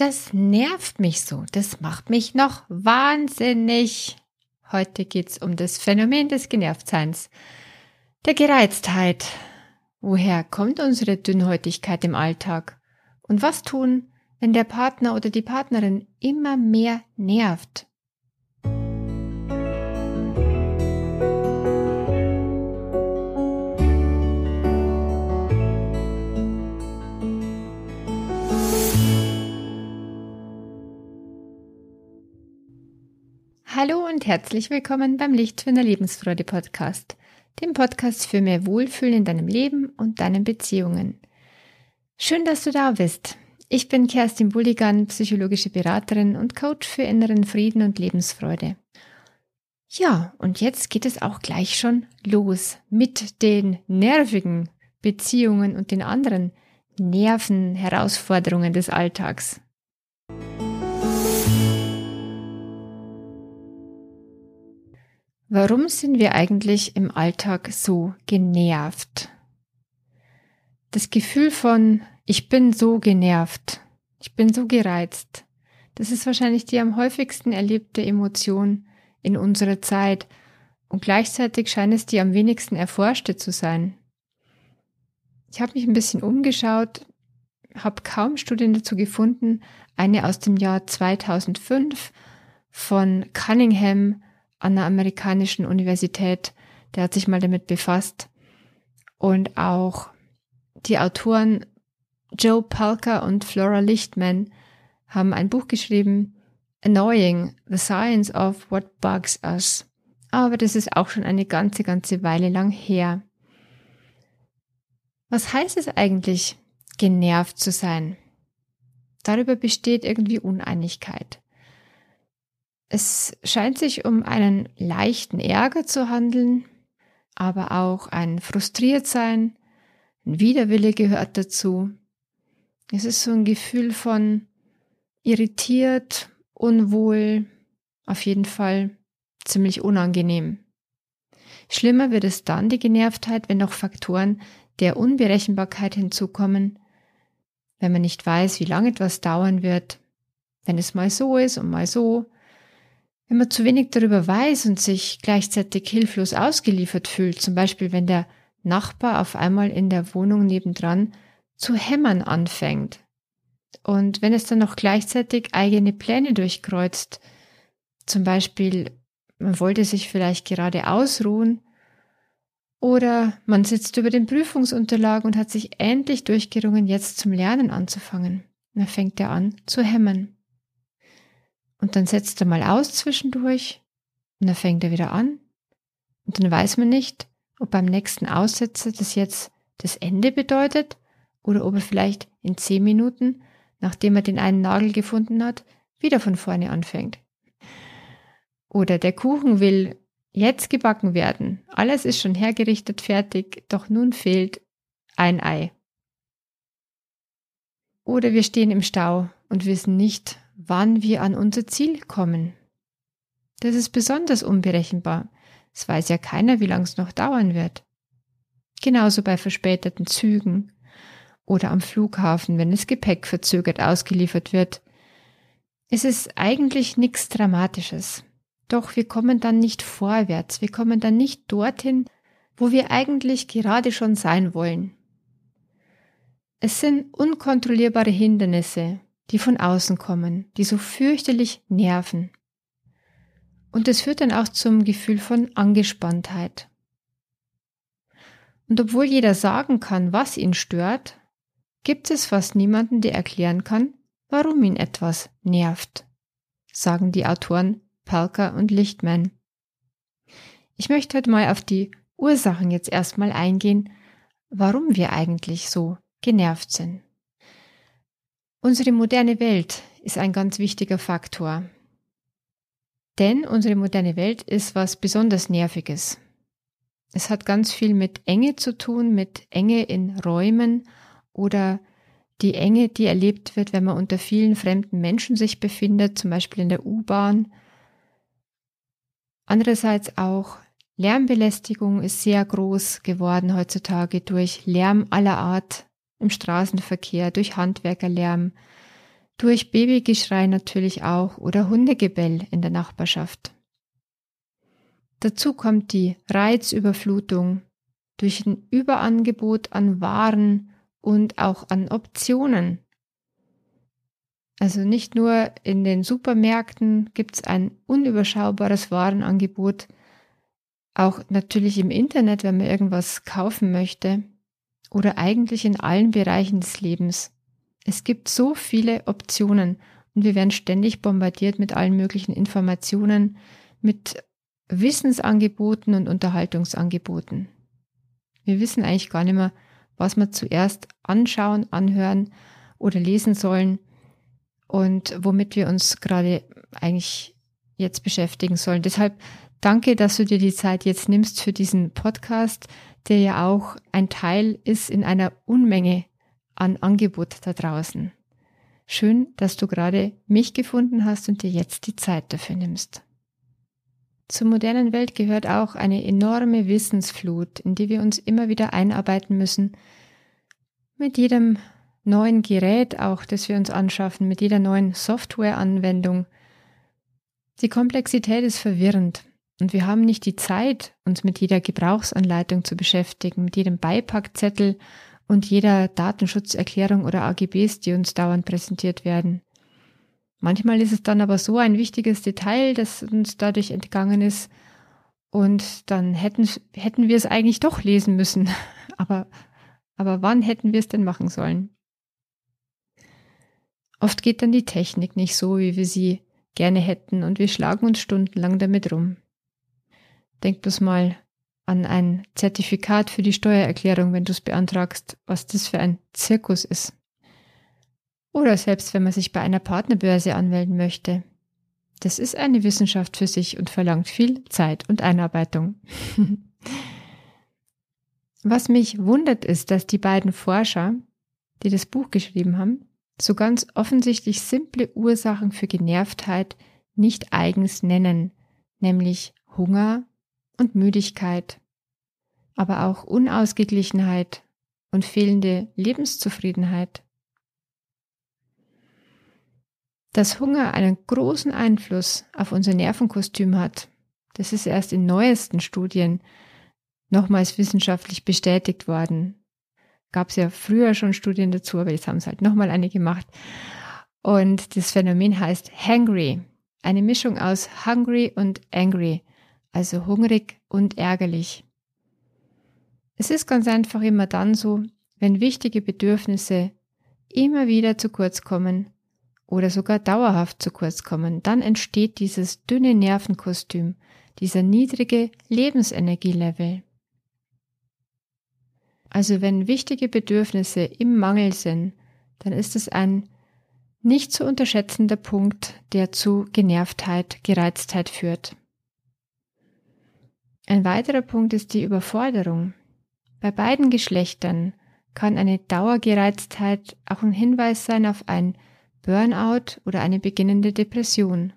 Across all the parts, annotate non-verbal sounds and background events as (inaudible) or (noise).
Das nervt mich so. Das macht mich noch wahnsinnig. Heute geht's um das Phänomen des Genervtseins, der Gereiztheit. Woher kommt unsere Dünnhäutigkeit im Alltag? Und was tun, wenn der Partner oder die Partnerin immer mehr nervt? Hallo und herzlich willkommen beim Licht für eine Lebensfreude Podcast, dem Podcast für mehr Wohlfühlen in deinem Leben und deinen Beziehungen. Schön, dass du da bist. Ich bin Kerstin Bulligan, psychologische Beraterin und Coach für inneren Frieden und Lebensfreude. Ja, und jetzt geht es auch gleich schon los mit den nervigen Beziehungen und den anderen Nervenherausforderungen des Alltags. Warum sind wir eigentlich im Alltag so genervt? Das Gefühl von, ich bin so genervt, ich bin so gereizt, das ist wahrscheinlich die am häufigsten erlebte Emotion in unserer Zeit und gleichzeitig scheint es die am wenigsten erforschte zu sein. Ich habe mich ein bisschen umgeschaut, habe kaum Studien dazu gefunden, eine aus dem Jahr 2005 von Cunningham an der amerikanischen Universität, der hat sich mal damit befasst. Und auch die Autoren Joe Palker und Flora Lichtman haben ein Buch geschrieben, Annoying, The Science of What Bugs Us. Aber das ist auch schon eine ganze, ganze Weile lang her. Was heißt es eigentlich, genervt zu sein? Darüber besteht irgendwie Uneinigkeit. Es scheint sich um einen leichten Ärger zu handeln, aber auch ein Frustriertsein, ein Widerwille gehört dazu. Es ist so ein Gefühl von irritiert, unwohl, auf jeden Fall ziemlich unangenehm. Schlimmer wird es dann, die Genervtheit, wenn noch Faktoren der Unberechenbarkeit hinzukommen, wenn man nicht weiß, wie lange etwas dauern wird, wenn es mal so ist und mal so, wenn man zu wenig darüber weiß und sich gleichzeitig hilflos ausgeliefert fühlt, zum Beispiel wenn der Nachbar auf einmal in der Wohnung nebendran zu hämmern anfängt. Und wenn es dann noch gleichzeitig eigene Pläne durchkreuzt, zum Beispiel man wollte sich vielleicht gerade ausruhen oder man sitzt über den Prüfungsunterlagen und hat sich endlich durchgerungen, jetzt zum Lernen anzufangen. dann fängt er an zu hämmern. Und dann setzt er mal aus zwischendurch und dann fängt er wieder an. Und dann weiß man nicht, ob beim nächsten Aussetzer das jetzt das Ende bedeutet oder ob er vielleicht in zehn Minuten, nachdem er den einen Nagel gefunden hat, wieder von vorne anfängt. Oder der Kuchen will jetzt gebacken werden. Alles ist schon hergerichtet, fertig, doch nun fehlt ein Ei. Oder wir stehen im Stau und wissen nicht, wann wir an unser Ziel kommen. Das ist besonders unberechenbar. Es weiß ja keiner, wie lang es noch dauern wird. Genauso bei verspäteten Zügen oder am Flughafen, wenn das Gepäck verzögert ausgeliefert wird. Es ist eigentlich nichts Dramatisches. Doch wir kommen dann nicht vorwärts, wir kommen dann nicht dorthin, wo wir eigentlich gerade schon sein wollen. Es sind unkontrollierbare Hindernisse, die von außen kommen, die so fürchterlich nerven. Und es führt dann auch zum Gefühl von Angespanntheit. Und obwohl jeder sagen kann, was ihn stört, gibt es fast niemanden, der erklären kann, warum ihn etwas nervt, sagen die Autoren Palker und Lichtman. Ich möchte heute mal auf die Ursachen jetzt erstmal eingehen, warum wir eigentlich so genervt sind. Unsere moderne Welt ist ein ganz wichtiger Faktor. Denn unsere moderne Welt ist was besonders Nerviges. Es hat ganz viel mit Enge zu tun, mit Enge in Räumen oder die Enge, die erlebt wird, wenn man unter vielen fremden Menschen sich befindet, zum Beispiel in der U-Bahn. Andererseits auch Lärmbelästigung ist sehr groß geworden heutzutage durch Lärm aller Art, im Straßenverkehr, durch Handwerkerlärm, durch Babygeschrei natürlich auch oder Hundegebell in der Nachbarschaft. Dazu kommt die Reizüberflutung durch ein Überangebot an Waren und auch an Optionen. Also nicht nur in den Supermärkten gibt es ein unüberschaubares Warenangebot, auch natürlich im Internet, wenn man irgendwas kaufen möchte oder eigentlich in allen Bereichen des Lebens. Es gibt so viele Optionen und wir werden ständig bombardiert mit allen möglichen Informationen, mit Wissensangeboten und Unterhaltungsangeboten. Wir wissen eigentlich gar nicht mehr, was wir zuerst anschauen, anhören oder lesen sollen und womit wir uns gerade eigentlich jetzt beschäftigen sollen. Deshalb danke, dass du dir die Zeit jetzt nimmst für diesen Podcast, der ja auch ein Teil ist in einer Unmenge an Angebot da draußen. Schön, dass du gerade mich gefunden hast und dir jetzt die Zeit dafür nimmst. Zur modernen Welt gehört auch eine enorme Wissensflut, in die wir uns immer wieder einarbeiten müssen. Mit jedem neuen Gerät auch, das wir uns anschaffen, mit jeder neuen Softwareanwendung. Die Komplexität ist verwirrend und wir haben nicht die Zeit, uns mit jeder Gebrauchsanleitung zu beschäftigen, mit jedem Beipackzettel und jeder Datenschutzerklärung oder AGBs, die uns dauernd präsentiert werden. Manchmal ist es dann aber so ein wichtiges Detail, das uns dadurch entgangen ist. Und dann hätten, hätten wir es eigentlich doch lesen müssen. (laughs) Aber, aber wann hätten wir es denn machen sollen? Oft geht dann die Technik nicht so, wie wir sie gerne hätten und wir schlagen uns stundenlang damit rum. Denk bloß mal an ein Zertifikat für die Steuererklärung, wenn du es beantragst, was das für ein Zirkus ist. Oder selbst wenn man sich bei einer Partnerbörse anmelden möchte. Das ist eine Wissenschaft für sich und verlangt viel Zeit und Einarbeitung. (laughs) Was mich wundert ist, dass die beiden Forscher, die das Buch geschrieben haben, so ganz offensichtlich simple Ursachen für Genervtheit nicht eigens nennen, nämlich Hunger und Müdigkeit, aber auch Unausgeglichenheit und fehlende Lebenszufriedenheit dass Hunger einen großen Einfluss auf unser Nervenkostüm hat. Das ist erst in neuesten Studien nochmals wissenschaftlich bestätigt worden. Gab es ja früher schon Studien dazu, aber jetzt haben es halt nochmal eine gemacht. Und das Phänomen heißt Hangry. Eine Mischung aus hungry und angry, also hungrig und ärgerlich. Es ist ganz einfach immer dann so, wenn wichtige Bedürfnisse immer wieder zu kurz kommen oder sogar dauerhaft zu kurz kommen, dann entsteht dieses dünne Nervenkostüm, dieser niedrige Lebensenergielevel. Also wenn wichtige Bedürfnisse im Mangel sind, dann ist es ein nicht zu unterschätzender Punkt, der zu Genervtheit, Gereiztheit führt. Ein weiterer Punkt ist die Überforderung. Bei beiden Geschlechtern kann eine Dauergereiztheit auch ein Hinweis sein auf ein Burnout oder eine beginnende Depression.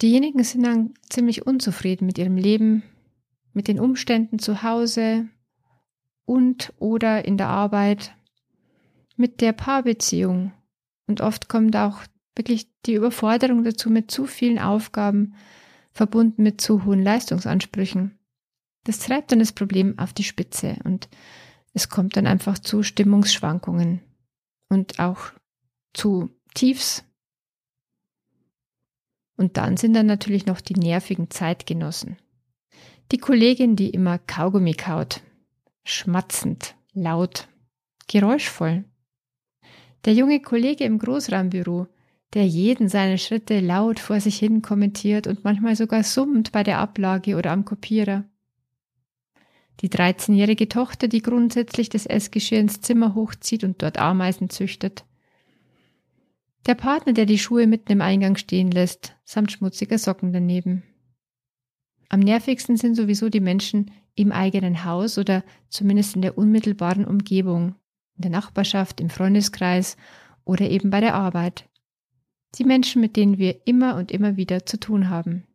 Diejenigen sind dann ziemlich unzufrieden mit ihrem Leben, mit den Umständen zu Hause und oder in der Arbeit, mit der Paarbeziehung. Und oft kommt auch wirklich die Überforderung dazu mit zu vielen Aufgaben, verbunden mit zu hohen Leistungsansprüchen. Das treibt dann das Problem auf die Spitze und es kommt dann einfach zu Stimmungsschwankungen und auch zu Tiefs. Und dann sind dann natürlich noch die nervigen Zeitgenossen. Die Kollegin, die immer Kaugummi kaut, schmatzend, laut, geräuschvoll. Der junge Kollege im Großraumbüro, der jeden seine Schritte laut vor sich hin kommentiert und manchmal sogar summt bei der Ablage oder am Kopierer. Die 13-jährige Tochter, die grundsätzlich das Essgeschirr ins Zimmer hochzieht und dort Ameisen züchtet. Der Partner, der die Schuhe mitten im Eingang stehen lässt, samt schmutziger Socken daneben. Am nervigsten sind sowieso die Menschen im eigenen Haus oder zumindest in der unmittelbaren Umgebung, in der Nachbarschaft, im Freundeskreis oder eben bei der Arbeit. Die Menschen, mit denen wir immer und immer wieder zu tun haben.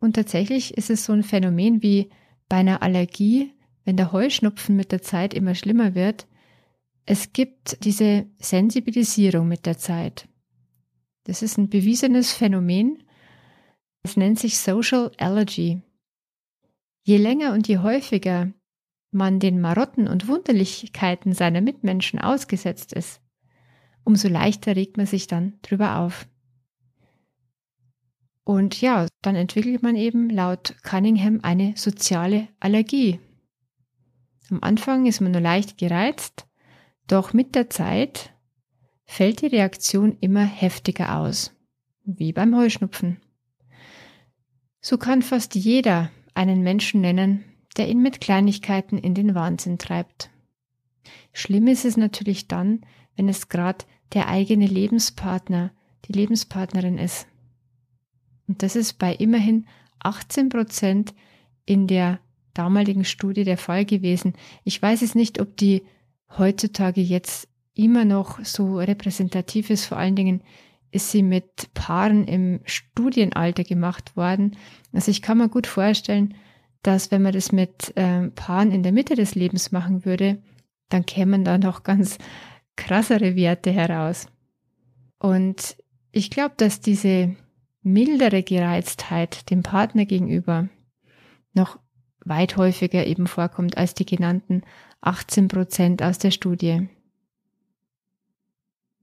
Und tatsächlich ist es so ein Phänomen wie bei einer Allergie, wenn der Heuschnupfen mit der Zeit immer schlimmer wird, Es gibt diese Sensibilisierung mit der Zeit. Das ist ein bewiesenes Phänomen. Es nennt sich Social Allergy. Je länger und je häufiger man den Marotten und Wunderlichkeiten seiner Mitmenschen ausgesetzt ist, umso leichter regt man sich dann drüber auf. Und ja, dann entwickelt man eben laut Cunningham eine soziale Allergie. Am Anfang ist man nur leicht gereizt, doch mit der Zeit fällt die Reaktion immer heftiger aus, wie beim Heuschnupfen. So kann fast jeder einen Menschen nennen, der ihn mit Kleinigkeiten in den Wahnsinn treibt. Schlimm ist es natürlich dann, wenn es gerade der eigene Lebenspartner, die Lebenspartnerin ist. Und das ist bei immerhin 18 Prozent in der damaligen Studie der Fall gewesen. Ich weiß es nicht, ob die heutzutage jetzt immer noch so repräsentativ ist. Vor allen Dingen ist sie mit Paaren im Studienalter gemacht worden. Also ich kann mir gut vorstellen, dass wenn man das mit äh, Paaren in der Mitte des Lebens machen würde, dann kämen da noch (laughs) ganz krassere Werte heraus. Und ich glaube, dass diese mildere Gereiztheit dem Partner gegenüber noch weit häufiger eben vorkommt als die genannten 18 Prozent aus der Studie.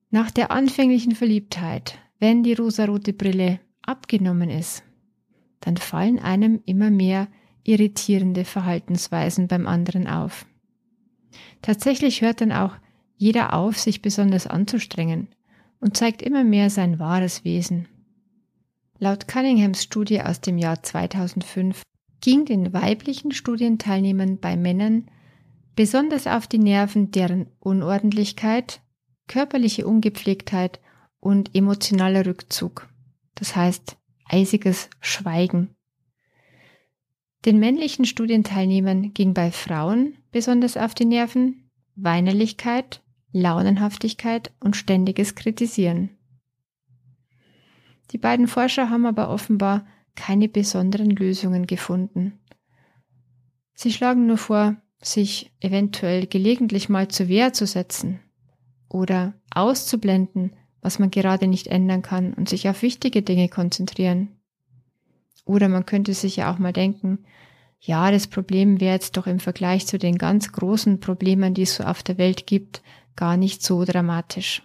Nach der anfänglichen Verliebtheit, wenn die rosarote Brille abgenommen ist, dann fallen einem immer mehr irritierende Verhaltensweisen beim anderen auf. Tatsächlich hört dann auch jeder auf, sich besonders anzustrengen und zeigt immer mehr sein wahres Wesen. Laut Cunninghams Studie aus dem Jahr 2005 ging den weiblichen Studienteilnehmern bei Männern besonders auf die Nerven deren Unordentlichkeit, körperliche Ungepflegtheit und emotionaler Rückzug, das heißt eisiges Schweigen. Den männlichen Studienteilnehmern ging bei Frauen besonders auf die Nerven Weinerlichkeit, Launenhaftigkeit und ständiges Kritisieren. Die beiden Forscher haben aber offenbar keine besonderen Lösungen gefunden. Sie schlagen nur vor, sich eventuell gelegentlich mal zur Wehr zu setzen oder auszublenden, was man gerade nicht ändern kann und sich auf wichtige Dinge konzentrieren. Oder man könnte sich ja auch mal denken, ja, das Problem wäre jetzt doch im Vergleich zu den ganz großen Problemen, die es so auf der Welt gibt, gar nicht so dramatisch.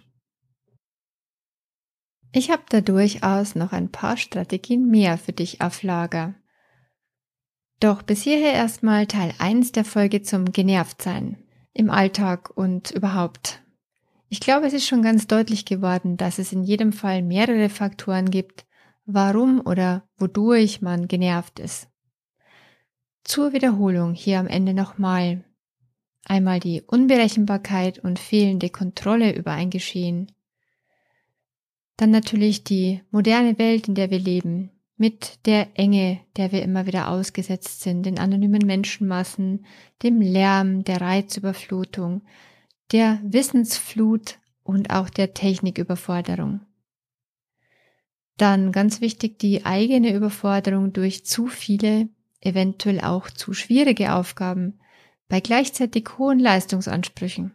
Ich habe da durchaus noch ein paar Strategien mehr für dich auf Lager. Doch bis hierher erstmal Teil 1 der Folge zum Genervtsein im Alltag und überhaupt. Ich glaube, es ist schon ganz deutlich geworden, dass es in jedem Fall mehrere Faktoren gibt, warum oder wodurch man genervt ist. Zur Wiederholung hier am Ende nochmal. Einmal die Unberechenbarkeit und fehlende Kontrolle über ein Geschehen. Dann natürlich die moderne Welt, in der wir leben, mit der Enge, der wir immer wieder ausgesetzt sind, den anonymen Menschenmassen, dem Lärm, der Reizüberflutung, der Wissensflut und auch der Techniküberforderung. Dann ganz wichtig die eigene Überforderung durch zu viele, eventuell auch zu schwierige Aufgaben bei gleichzeitig hohen Leistungsansprüchen.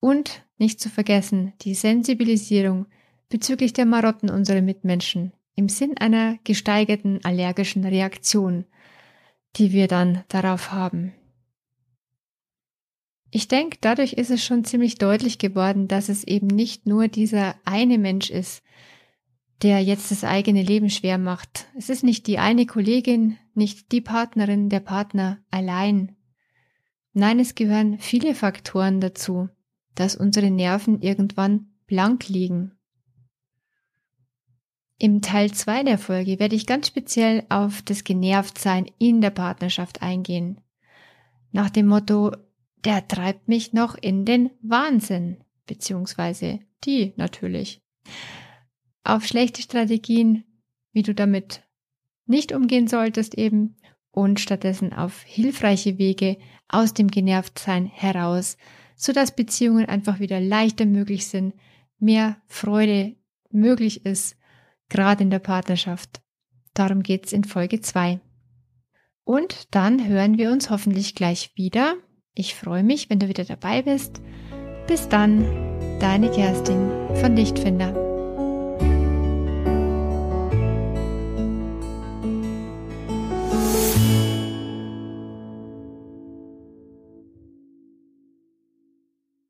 Und nicht zu vergessen die Sensibilisierung bezüglich der Marotten unserer Mitmenschen im Sinn einer gesteigerten allergischen Reaktion, die wir dann darauf haben. Ich denke, dadurch ist es schon ziemlich deutlich geworden, dass es eben nicht nur dieser eine Mensch ist, der jetzt das eigene Leben schwer macht. Es ist nicht die eine Kollegin, nicht die Partnerin, der Partner allein. Nein, es gehören viele Faktoren dazu, dass unsere Nerven irgendwann blank liegen. Im Teil 2 der Folge werde ich ganz speziell auf das Genervtsein in der Partnerschaft eingehen. Nach dem Motto, der treibt mich noch in den Wahnsinn, beziehungsweise die natürlich. Auf schlechte Strategien, wie du damit nicht umgehen solltest eben und stattdessen auf hilfreiche Wege aus dem Genervtsein heraus, sodass Beziehungen einfach wieder leichter möglich sind, mehr Freude möglich ist, gerade in der Partnerschaft. Darum geht's in Folge 2. Und dann hören wir uns hoffentlich gleich wieder Ich freue mich, wenn du wieder dabei bist. Bis dann, deine Kerstin von Lichtfinder.